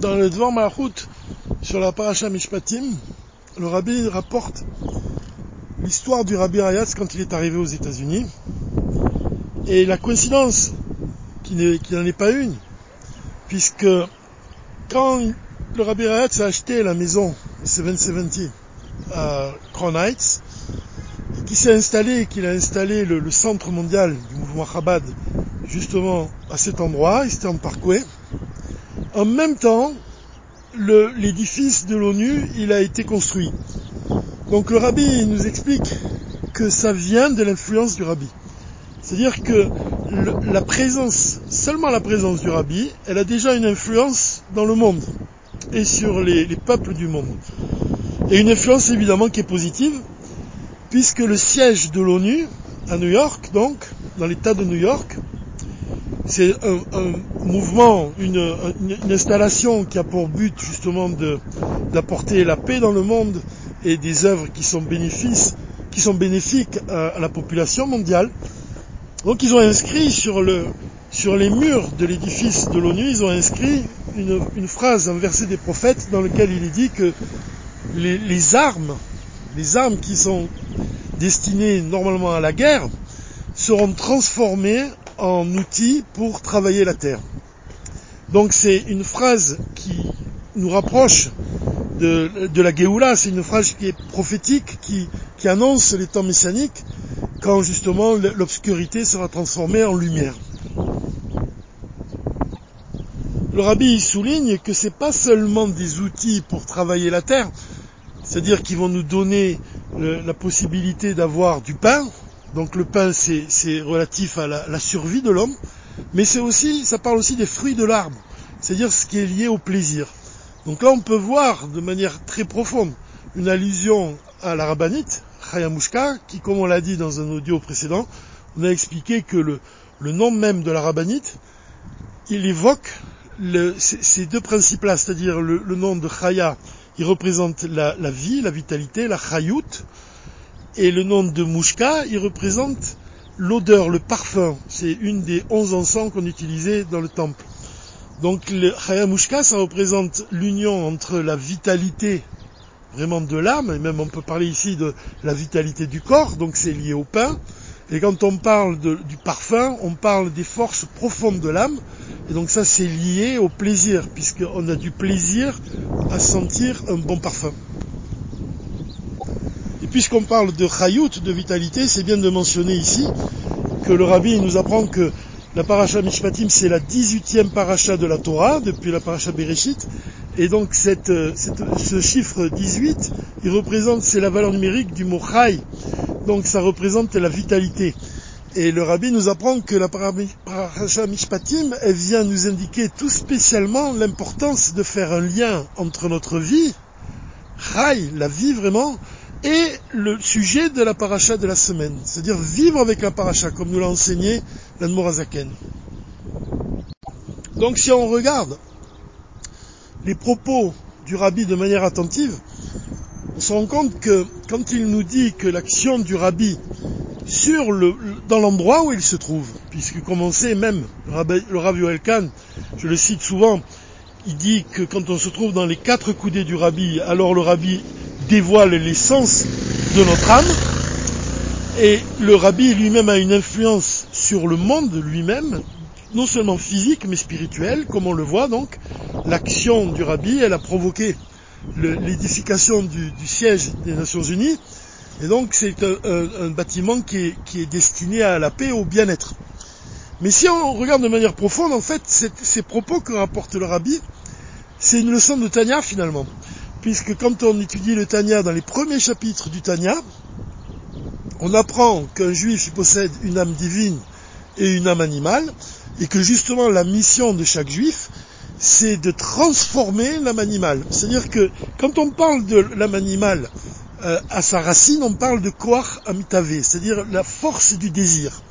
Dans le Dvar Malachut, sur la Paracha Mishpatim, le rabbi rapporte l'histoire du rabbi Rayatz quand il est arrivé aux États-Unis. Et la coïncidence, qui n'en est pas une, puisque quand le rabbi Rayatz a acheté la maison 770 à Crown Heights, qui s'est installé, qu'il a installé le, centre mondial du mouvement Chabad justement à cet endroit, Eastern Parkway, en même temps, l'édifice de l'ONU, il a été construit. Donc le rabbi nous explique que ça vient de l'influence du rabbi. C'est-à-dire que la présence, seulement la présence du rabbi, elle a déjà une influence dans le monde et sur les peuples du monde. Et une influence évidemment qui est positive, puisque le siège de l'ONU, à New York donc, dans l'État de New York, c'est un, mouvement, une, installation qui a pour but justement d'apporter la paix dans le monde et des œuvres qui sont, bénéfiques à, la population mondiale. Donc ils ont inscrit sur, le, sur les murs de l'édifice de l'ONU, ils ont inscrit une, phrase, un verset des prophètes dans lequel il est dit que les armes, les armes qui sont destinées normalement à la guerre, seront transformées en outils pour travailler la terre. Donc c'est une phrase qui nous rapproche de, la Géoula, c'est une phrase qui est prophétique, qui, annonce les temps messianiques, quand justement l'obscurité sera transformée en lumière. Le rabbi souligne que c'est pas seulement des outils pour travailler la terre, c'est-à-dire qu'ils vont nous donner la possibilité d'avoir du pain, donc le pain, c'est relatif à la, survie de l'homme, mais c'est aussi, ça parle aussi des fruits de l'arbre, c'est-à-dire ce qui est lié au plaisir. Donc là, on peut voir de manière très profonde une allusion à la rabbinite, Chayamushka, qui, comme on l'a dit dans un audio précédent, on a expliqué que le, nom même de la rabbinite, il évoque ces deux principes-là, c'est-à-dire le, nom de Chaya, il représente la, la vie, la vitalité, la Chayut, et le nom de Mouchka, il représente l'odeur, le parfum. C'est une des onze encens qu'on utilisait dans le temple. Donc le Chayamushka, ça représente l'union entre la vitalité vraiment de l'âme, et même on peut parler ici de la vitalité du corps, donc c'est lié au pain. Et quand on parle du parfum, on parle des forces profondes de l'âme, et donc ça c'est lié au plaisir, puisqu'on a du plaisir à sentir un bon parfum. Puisqu'on parle de chayout, de vitalité, c'est bien de mentionner ici que le rabbi nous apprend que la paracha Mishpatim, c'est la 18e paracha de la Torah, depuis la paracha Bereshit. Et donc cette, ce chiffre 18, il représente, c'est la valeur numérique du mot chay. Donc ça représente la vitalité. Et le rabbi nous apprend que la paracha Mishpatim, elle vient nous indiquer tout spécialement l'importance de faire un lien entre notre vie, chay, la vie vraiment, et le sujet de la paracha de la semaine, c'est-à-dire vivre avec la paracha, comme nous l'a enseigné l'Anmorazaken. Donc si on regarde les propos du rabbi de manière attentive, on se rend compte que quand il nous dit que l'action du rabbi sur le, dans l'endroit où il se trouve, puisque comme on sait même, le rabbi, le rabbi Elkan, je le cite souvent, il dit que quand on se trouve dans les quatre coudées du rabbi, alors le rabbi dévoile l'essence de notre âme. Et le rabbi lui-même a une influence sur le monde lui-même, non seulement physique mais spirituelle, comme on le voit donc. L'action du rabbi, elle a provoqué l'édification du, siège des Nations Unies. Et donc c'est un, bâtiment qui est, qui est, destiné à la paix au bien-être. Mais si on regarde de manière profonde, en fait, ces propos que rapporte le rabbi, c'est une leçon de Tanya finalement puisque quand on étudie le Tanya dans les premiers chapitres du Tanya, on apprend qu'un juif possède une âme divine et une âme animale, et que justement la mission de chaque juif, c'est de transformer l'âme animale. C'est-à-dire que quand on parle de l'âme animale euh, à sa racine, on parle de koach amitave, c'est-à-dire la force du désir.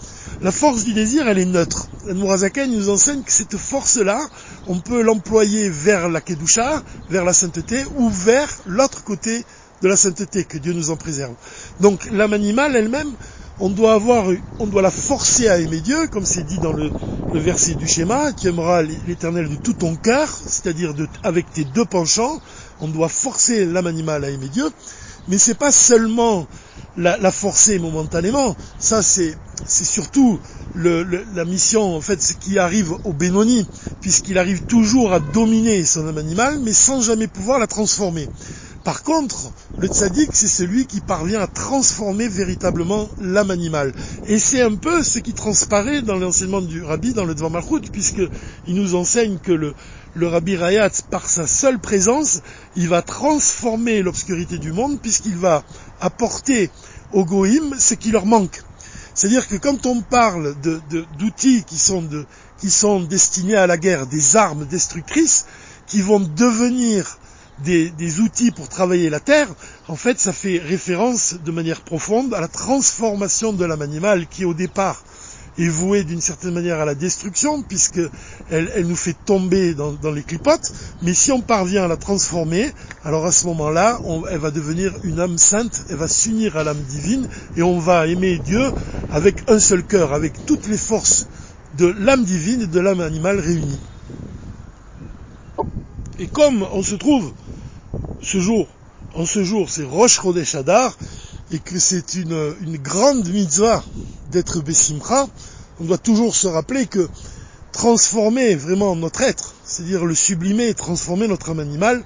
La force du désir, elle est neutre. Mourazaken nous enseigne que cette force-là, on peut l'employer vers la Kedusha, vers la sainteté, ou vers l'autre côté de la sainteté, que Dieu nous en préserve. Donc l'âme animale elle-même, on doit la forcer à aimer Dieu, comme c'est dit dans le, verset du schéma, tu aimeras l'éternel de tout ton cœur, c'est-à-dire avec tes deux penchants, on doit forcer l'âme animale à aimer Dieu, mais c'est pas seulement la, forcer momentanément, ça c'est, surtout la mission en fait qui arrive au Benoni, puisqu'il arrive toujours à dominer son âme animale, mais sans jamais pouvoir la transformer. Par contre, le tzaddik, c'est celui qui parvient à transformer véritablement l'âme animale. Et c'est un peu ce qui transparaît dans l'enseignement du rabbi dans le Dvar Malchut, puisqu'il nous enseigne que le, le rabbi Rayat, par sa seule présence, il va transformer l'obscurité du monde, puisqu'il va apporter aux goïms ce qui leur manque. C'est-à-dire que quand on parle d'outils qui sont destinés à la guerre, des armes destructrices, qui vont devenir des, outils pour travailler la terre, en fait, ça fait référence de manière profonde à la transformation de l'âme animale qui, au départ, est vouée d'une certaine manière à la destruction, puisque elle, nous fait tomber dans, les clipotes. Mais si on parvient à la transformer, alors à ce moment-là, elle va devenir une âme sainte, elle va s'unir à l'âme divine, et on va aimer Dieu avec un seul cœur, avec toutes les forces de l'âme divine et de l'âme animale réunies. Et comme on se trouve ce jour, en ce jour, c'est Rosh Chodesh Adar, et que c'est une, grande mitzvah d'être Bessimcha, on doit toujours se rappeler que transformer vraiment notre être, c'est-à-dire le sublimer, transformer notre âme animale,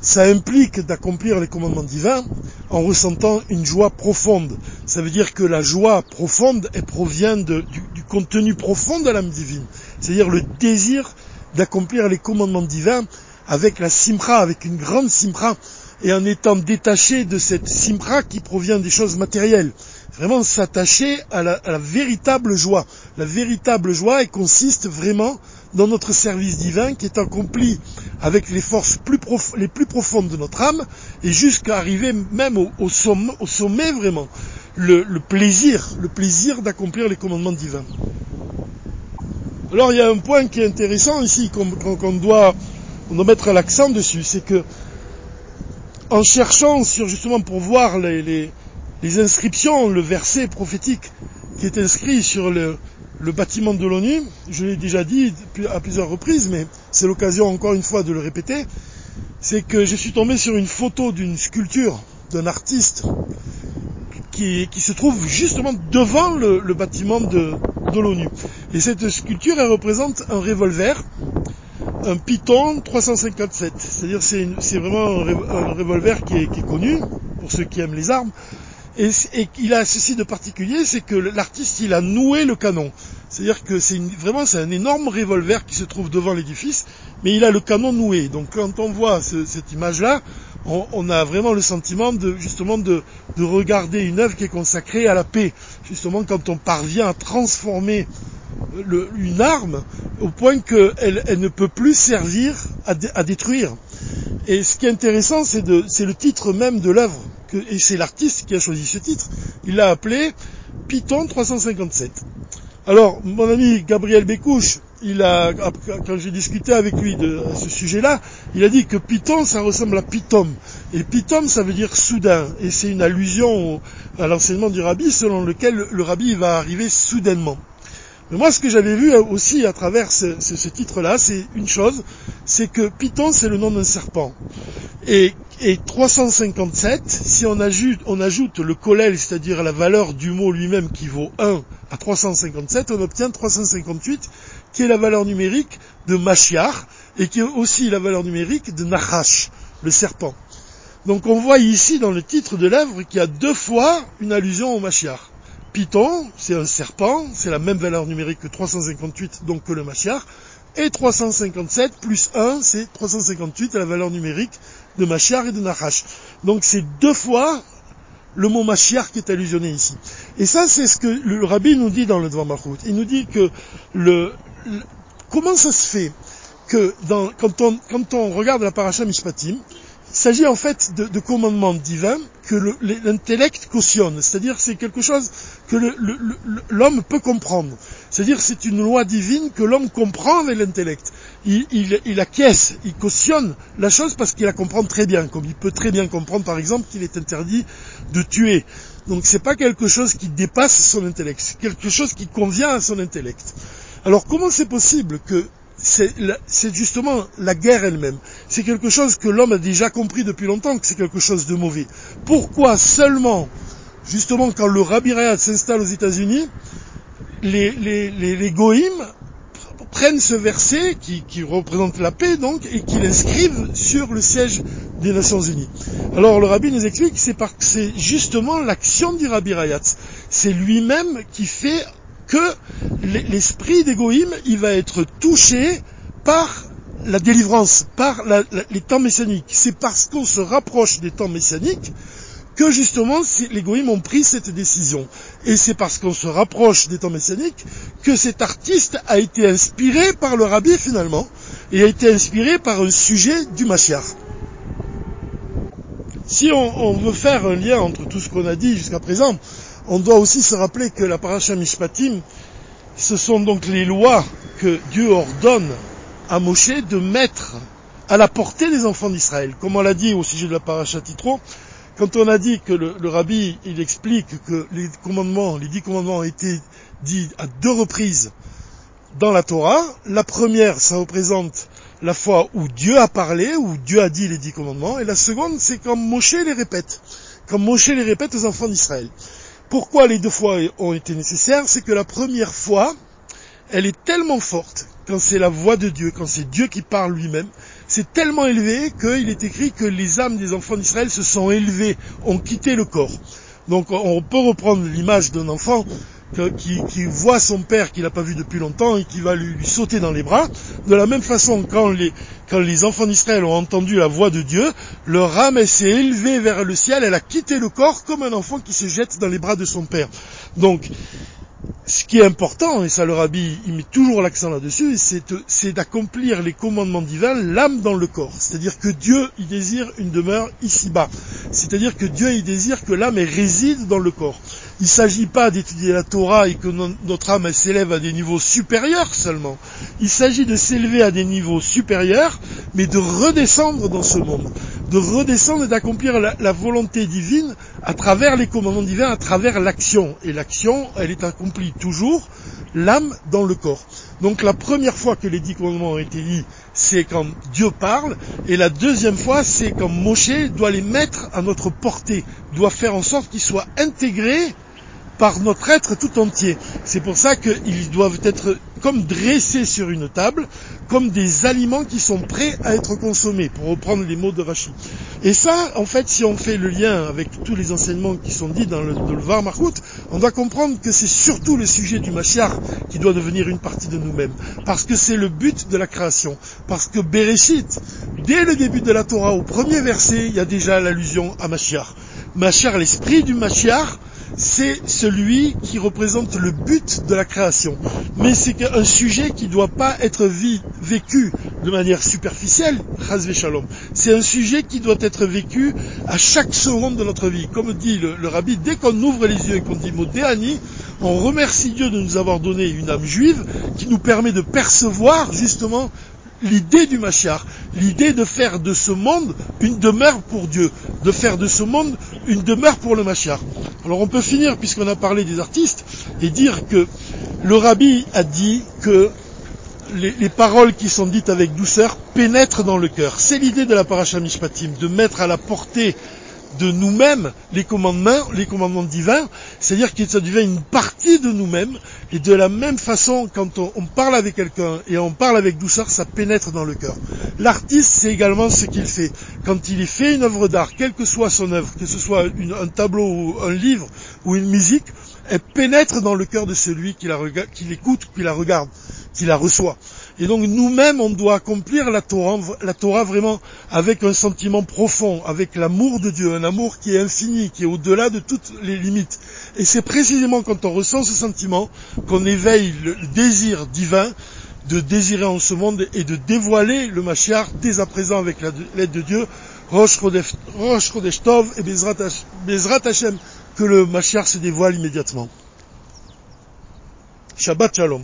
ça implique d'accomplir les commandements divins en ressentant une joie profonde. Ça veut dire que la joie profonde, elle provient du, du contenu profond de l'âme divine, c'est-à-dire le désir d'accomplir les commandements divins avec la simra, avec une grande simra, et en étant détaché de cette simra qui provient des choses matérielles. Vraiment s'attacher à, la, véritable joie. La véritable joie, elle consiste vraiment dans notre service divin qui est accompli avec les forces les plus profondes de notre âme et jusqu'à arriver même au, sommet, vraiment. Le, plaisir, le plaisir d'accomplir les commandements divins. Alors il y a un point qui est intéressant ici qu'on doit on doit mettre l'accent dessus, c'est que en cherchant sur justement pour voir les, inscriptions, le verset prophétique qui est inscrit sur le, bâtiment de l'ONU, je l'ai déjà dit à plusieurs reprises, mais c'est l'occasion encore une fois de le répéter, c'est que je suis tombé sur une photo d'une sculpture d'un artiste qui, se trouve justement devant le, bâtiment de, de l'ONU. Et cette sculpture, elle représente un revolver un Python 357. C'est-à-dire c'est, c'est vraiment un, revolver qui est, connu pour ceux qui aiment les armes. Et, il a ceci de particulier, c'est que l'artiste il a noué le canon. C'est-à-dire que c'est vraiment c'est un énorme revolver qui se trouve devant l'édifice, mais il a le canon noué. Donc quand on voit cette image-là, on, a vraiment le sentiment de justement de, de regarder une œuvre qui est consacrée à la paix. Justement quand on parvient à transformer une arme au point qu'elle elle ne peut plus servir à, détruire. Et ce qui est intéressant, c'est le titre même de l'œuvre, et c'est l'artiste qui a choisi ce titre. Il l'a appelé Python 357. Alors, mon ami Gabriel Bécouche, quand j'ai discuté avec lui de ce sujet-là, il a dit que Python, ça ressemble à Python. Et Python, ça veut dire soudain. Et c'est une allusion à l'enseignement du rabbi selon lequel le rabbi va arriver soudainement. Mais moi, ce que j'avais vu aussi à travers ce, titre-là, c'est une chose, c'est que Python, c'est le nom d'un serpent. Et, 357, si on ajoute, on ajoute le collèle, c'est-à-dire la valeur du mot lui-même qui vaut 1 à 357, on obtient 358, qui est la valeur numérique de Machiar, et qui est aussi la valeur numérique de Nachash, le serpent. Donc on voit ici dans le titre de l'œuvre qu'il y a deux fois une allusion au Machiar. Python, c'est un serpent, c'est la même valeur numérique que 358, donc que le Machiar, et 357 plus 1, c'est 358 à la valeur numérique de Machiar et de Nachash. Donc c'est deux fois le mot Machiar qui est allusionné ici. Et ça, c'est ce que le rabbi nous dit dans le Dvar Malchut. Il nous dit que le, comment ça se fait que dans, quand, on, quand on regarde la paracha Mishpatim, s'agit en fait de, commandements divins que l'intellect cautionne, c'est-à-dire c'est quelque chose que l'homme peut comprendre. C'est-à-dire c'est une loi divine que l'homme comprend avec l'intellect. Il, il, acquiesce, il cautionne la chose parce qu'il la comprend très bien, comme il peut très bien comprendre par exemple qu'il est interdit de tuer. Donc c'est pas quelque chose qui dépasse son intellect, c'est quelque chose qui convient à son intellect. Alors comment c'est possible que c'est justement la guerre elle-même. C'est quelque chose que l'homme a déjà compris depuis longtemps que c'est quelque chose de mauvais. Pourquoi seulement, justement, quand le Rabbi s'installe aux États-Unis, les, les, les, prennent ce verset qui, représente la paix donc et qui l'inscrivent sur le siège des Nations Unies. Alors le Rabbi nous explique que c'est justement l'action du Rabbi Rayat. C'est lui-même qui fait que l'esprit d'égoïme, il va être touché par la délivrance, par les temps messianiques. C'est parce qu'on se rapproche des temps messianiques que justement les goïms ont pris cette décision. Et c'est parce qu'on se rapproche des temps messianiques que cet artiste a été inspiré par le rabbi finalement, et a été inspiré par un sujet du Mashiach. Si on, veut faire un lien entre tout ce qu'on a dit jusqu'à présent, on doit aussi se rappeler que la paracha Mishpatim, ce sont donc les lois que Dieu ordonne à Moshe de mettre à la portée des enfants d'Israël. Comme on l'a dit au sujet de la paracha Titro, quand on a dit que le, rabbi, explique que les commandements, les dix commandements ont été dits à deux reprises dans la Torah, la première, ça représente la fois où Dieu a parlé, où Dieu a dit les dix commandements, et la seconde, c'est quand Moshe les répète, quand Moshe les répète aux enfants d'Israël. Pourquoi les deux fois ont été nécessaires C'est que la première fois, elle est tellement forte, quand c'est la voix de Dieu, quand c'est Dieu qui parle lui-même, c'est tellement élevé qu'il est écrit que les âmes des enfants d'Israël se sont élevées, ont quitté le corps. Donc on peut reprendre l'image d'un enfant qui, voit son père qu'il n'a pas vu depuis longtemps et qui va lui, sauter dans les bras. De la même façon, quand les, quand les enfants d'Israël ont entendu la voix de Dieu, leur âme s'est élevée vers le ciel, elle a quitté le corps comme un enfant qui se jette dans les bras de son père. Donc ce qui est important, et ça le rabbi, il met toujours l'accent là-dessus, c'est d'accomplir les commandements divins, l'âme dans le corps. C'est-à-dire que Dieu, il désire une demeure ici-bas. C'est-à-dire que Dieu, il désire que l'âme réside dans le corps. Il ne s'agit pas d'étudier la Torah et que notre âme s'élève à des niveaux supérieurs seulement. Il s'agit de s'élever à des niveaux supérieurs, mais de redescendre dans ce monde. De redescendre et d'accomplir la, volonté divine à travers les commandements divins, à travers l'action. Et l'action, elle est accomplie toujours l'âme dans le corps. Donc la première fois que les dix commandements ont été lits, c'est quand Dieu parle, et la deuxième fois, c'est quand Moshe doit les mettre à notre portée, doit faire en sorte qu'ils soient intégrés par notre être tout entier. C'est pour ça qu'ils doivent être comme dressés sur une table, comme des aliments qui sont prêts à être consommés, pour reprendre les mots de Rachid. Et ça, en fait, si on fait le lien avec tous les enseignements qui sont dits dans le, dans le on doit comprendre que c'est surtout le sujet du Mashiach qui doit devenir une partie de nous-mêmes. Parce que c'est le but de la création. Parce que Bereshit, dès le début de la Torah, au premier verset, il y a déjà l'allusion à Mashiach. Mashiach, l'esprit du Mashiach, c'est celui qui représente le but de la création. Mais c'est un sujet qui ne doit pas être vécu de manière superficielle. C'est un sujet qui doit être vécu à chaque seconde de notre vie. Comme dit le, rabbi, dès qu'on ouvre les yeux et qu'on dit Modéani, on remercie Dieu de nous avoir donné une âme juive qui nous permet de percevoir justement l'idée du Mashiach, l'idée de faire de ce monde une demeure pour Dieu, de faire de ce monde une demeure pour le Mashiach. Alors on peut finir, puisqu'on a parlé des artistes, et dire que le rabbi a dit que les, paroles qui sont dites avec douceur pénètrent dans le cœur. C'est l'idée de la paracha Mishpatim, de mettre à la portée de nous-mêmes les commandements, les commandements divins, c'est-à-dire que ça devient une partie de nous-mêmes, et de la même façon, quand on, parle avec quelqu'un et on parle avec douceur, ça pénètre dans le cœur. L'artiste, c'est également ce qu'il fait. Quand il fait une œuvre d'art, quelle que soit son œuvre, que ce soit un tableau ou un livre ou une musique, elle pénètre dans le cœur de celui qui l'écoute, qui la regarde, qui la reçoit. Et donc nous-mêmes, on doit accomplir la Torah, vraiment avec un sentiment profond, avec l'amour de Dieu, un amour qui est infini, qui est au-delà de toutes les limites. Et c'est précisément quand on ressent ce sentiment qu'on éveille le désir divin de désirer en ce monde et de dévoiler le Mashiach dès à présent avec l'aide de Dieu, Rosh Chodesh Tov et Bezrat Hashem, que le Mashiach se dévoile immédiatement. Shabbat Shalom.